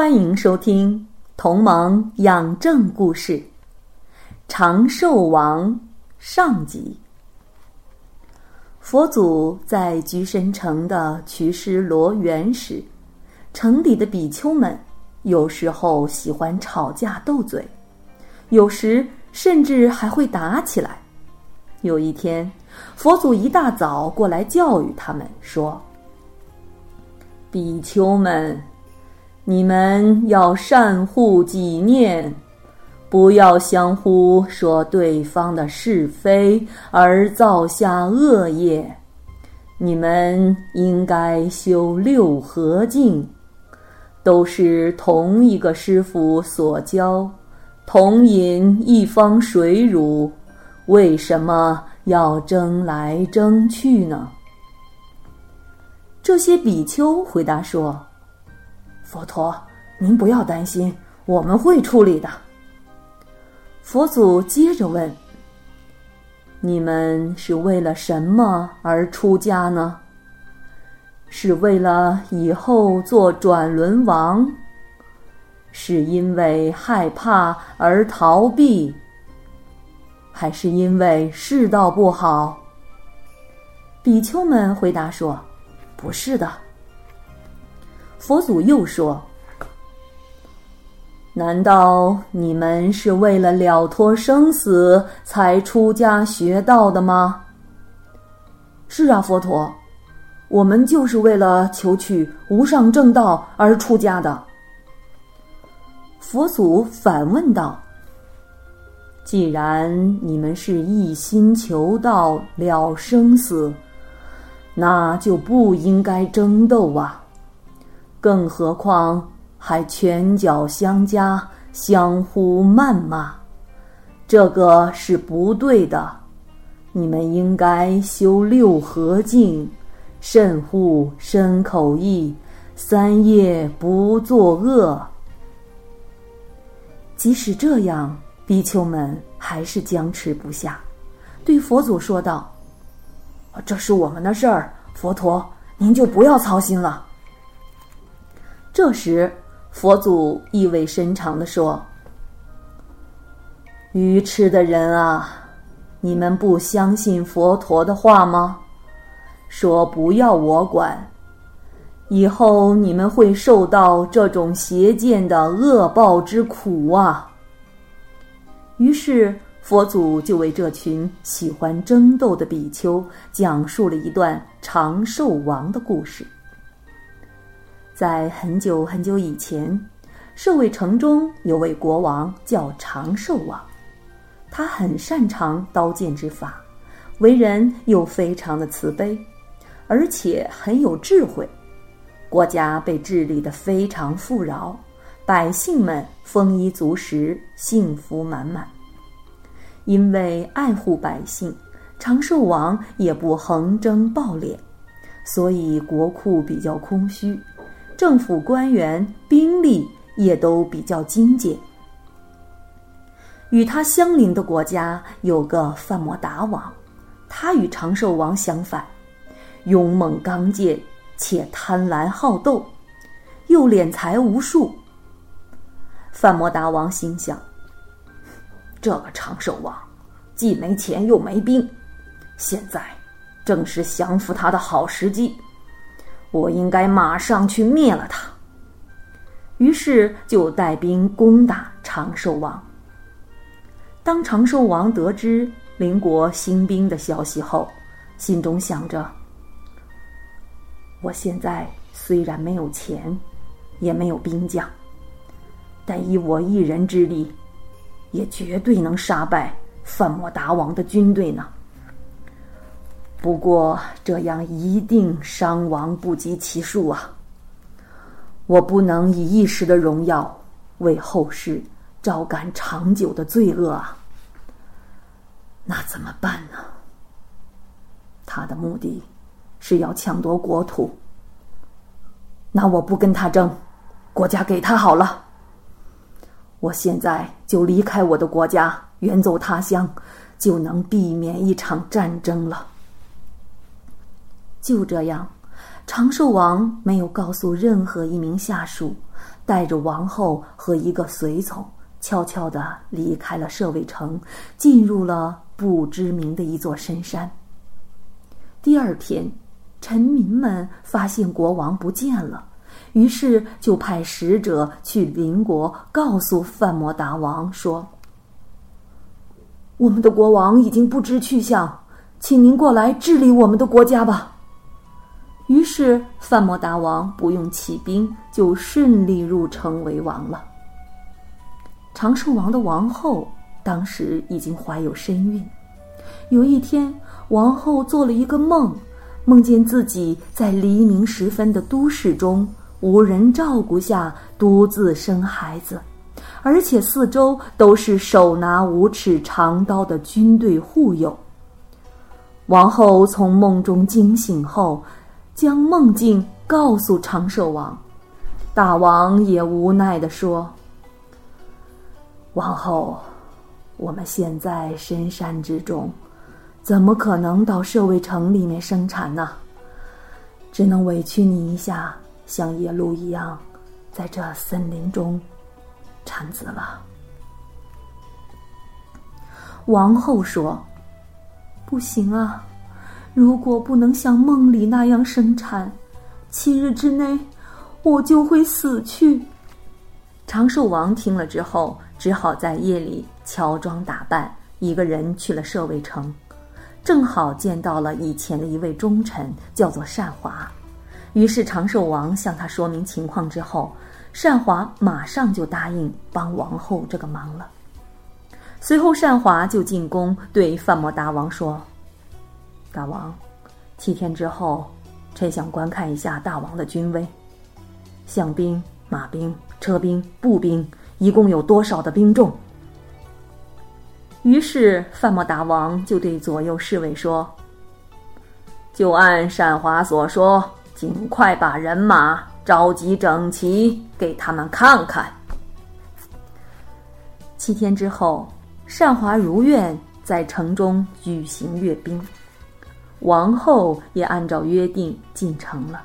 欢迎收听《同盟养正故事》，长寿王上集。佛祖在居身城的瞿师罗园时，城里的比丘们有时候喜欢吵架斗嘴，有时甚至还会打起来。有一天，佛祖一大早过来教育他们说：“比丘们。”你们要善护己念，不要相互说对方的是非而造下恶业。你们应该修六合敬，都是同一个师傅所教，同饮一方水乳，为什么要争来争去呢？这些比丘回答说。佛陀，您不要担心，我们会处理的。佛祖接着问：“你们是为了什么而出家呢？是为了以后做转轮王？是因为害怕而逃避？还是因为世道不好？”比丘们回答说：“不是的。”佛祖又说：“难道你们是为了了脱生死才出家学道的吗？”“是啊，佛陀，我们就是为了求取无上正道而出家的。”佛祖反问道：“既然你们是一心求道了生死，那就不应该争斗啊！”更何况还拳脚相加，相互谩骂，这个是不对的。你们应该修六合敬，慎护身口意，三业不作恶。即使这样，比丘们还是僵持不下，对佛祖说道：“这是我们的事儿，佛陀，您就不要操心了。”这时，佛祖意味深长地说：“愚痴的人啊，你们不相信佛陀的话吗？说不要我管，以后你们会受到这种邪见的恶报之苦啊！”于是，佛祖就为这群喜欢争斗的比丘讲述了一段长寿王的故事。在很久很久以前，寿卫城中有位国王叫长寿王，他很擅长刀剑之法，为人又非常的慈悲，而且很有智慧。国家被治理的非常富饶，百姓们丰衣足食，幸福满满。因为爱护百姓，长寿王也不横征暴敛，所以国库比较空虚。政府官员、兵力也都比较精简。与他相邻的国家有个范摩达王，他与长寿王相反，勇猛刚健，且贪婪好斗，又敛财无数。范摩达王心想：这个长寿王既没钱又没兵，现在正是降服他的好时机。我应该马上去灭了他。于是就带兵攻打长寿王。当长寿王得知邻国兴兵的消息后，心中想着：我现在虽然没有钱，也没有兵将，但以我一人之力，也绝对能杀败范莫达王的军队呢。不过这样一定伤亡不及其数啊！我不能以一时的荣耀为后世招感长久的罪恶啊！那怎么办呢？他的目的是要抢夺国土，那我不跟他争，国家给他好了。我现在就离开我的国家，远走他乡，就能避免一场战争了。就这样。长寿王没有告诉任何一名下属，带着王后和一个随从，悄悄地离开了舍卫城，进入了不知名的一座深山。第二天，臣民们发现国王不见了，于是就派使者去邻国，告诉范摩达王说：“我们的国王已经不知去向，请您过来治理我们的国家吧。”于是，范摩达王不用起兵，就顺利入城为王了。长寿王的王后当时已经怀有身孕。有一天，王后做了一个梦，梦见自己在黎明时分的都市中，无人照顾下独自生孩子，而且四周都是手拿五尺长刀的军队护佑。王后从梦中惊醒后。将梦境告诉长寿王，大王也无奈地说：“王后，我们现在深山之中，怎么可能到舍卫城里面生产呢？只能委屈你一下，像野鹿一样，在这森林中产子了。”王后说：“不行啊。”如果不能像梦里那样生产，七日之内我就会死去。长寿王听了之后，只好在夜里乔装打扮，一个人去了舍卫城，正好见到了以前的一位忠臣，叫做善华。于是长寿王向他说明情况之后，善华马上就答应帮王后这个忙了。随后，善华就进宫对范摩达王说。大王，七天之后，臣想观看一下大王的军威，象兵、马兵、车兵、步兵，一共有多少的兵众？于是范莫达王就对左右侍卫说：“就按善华所说，尽快把人马召集整齐，给他们看看。”七天之后，善华如愿在城中举行阅兵。王后也按照约定进城了。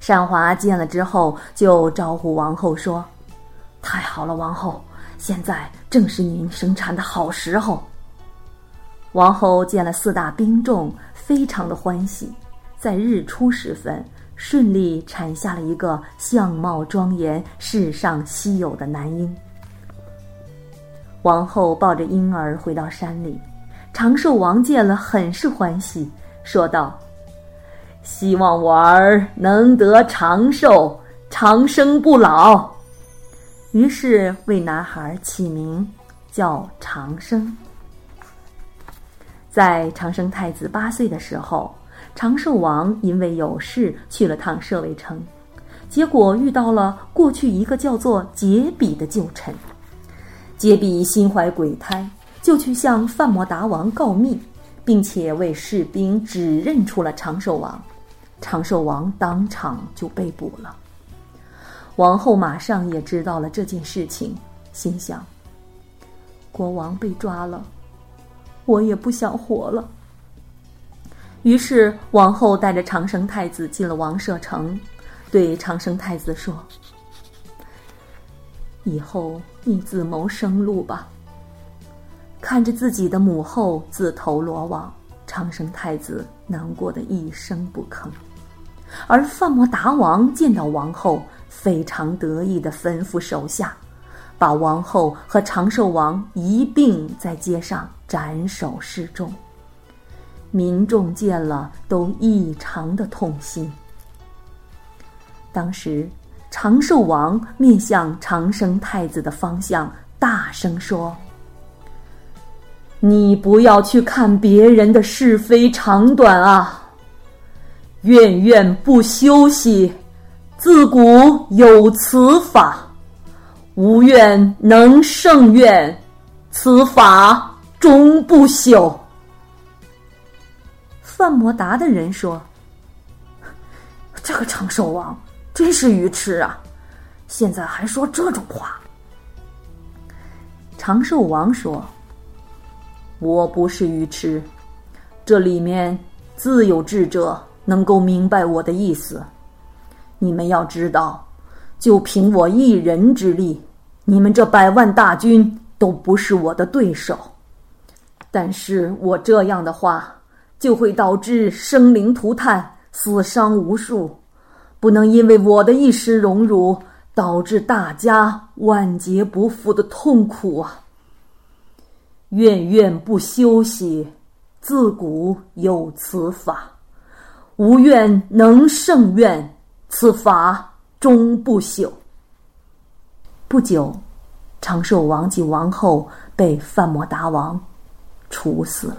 善华见了之后，就招呼王后说：“太好了，王后，现在正是您生产的好时候。”王后见了四大兵众，非常的欢喜，在日出时分，顺利产下了一个相貌庄严、世上稀有的男婴。王后抱着婴儿回到山里。长寿王见了，很是欢喜，说道：“希望我儿能得长寿，长生不老。”于是为男孩起名叫长生。在长生太子八岁的时候，长寿王因为有事去了趟舍卫城，结果遇到了过去一个叫做杰比的旧臣。杰比心怀鬼胎。就去向范摩达王告密，并且为士兵指认出了长寿王，长寿王当场就被捕了。王后马上也知道了这件事情，心想：国王被抓了，我也不想活了。于是王后带着长生太子进了王舍城，对长生太子说：“以后你自谋生路吧。”看着自己的母后自投罗网，长生太子难过的一声不吭。而范摩达王见到王后，非常得意的吩咐手下，把王后和长寿王一并在街上斩首示众。民众见了都异常的痛心。当时，长寿王面向长生太子的方向，大声说。你不要去看别人的是非长短啊！怨怨不休息，自古有此法，无怨能胜怨，此法终不朽。”范摩达的人说：“这个长寿王真是愚痴啊！现在还说这种话。”长寿王说：“我不是愚痴，这里面自有智者能够明白我的意思。你们要知道，就凭我一人之力，你们这百万大军都不是我的对手。但是我这样的话，就会导致生灵涂炭、死伤无数，不能因为我的一时荣辱。”导致大家万劫不复的痛苦啊！怨怨不休息，自古有此法，无怨能胜怨，此法终不朽。不久，长寿王及王后被范摩达王处死了。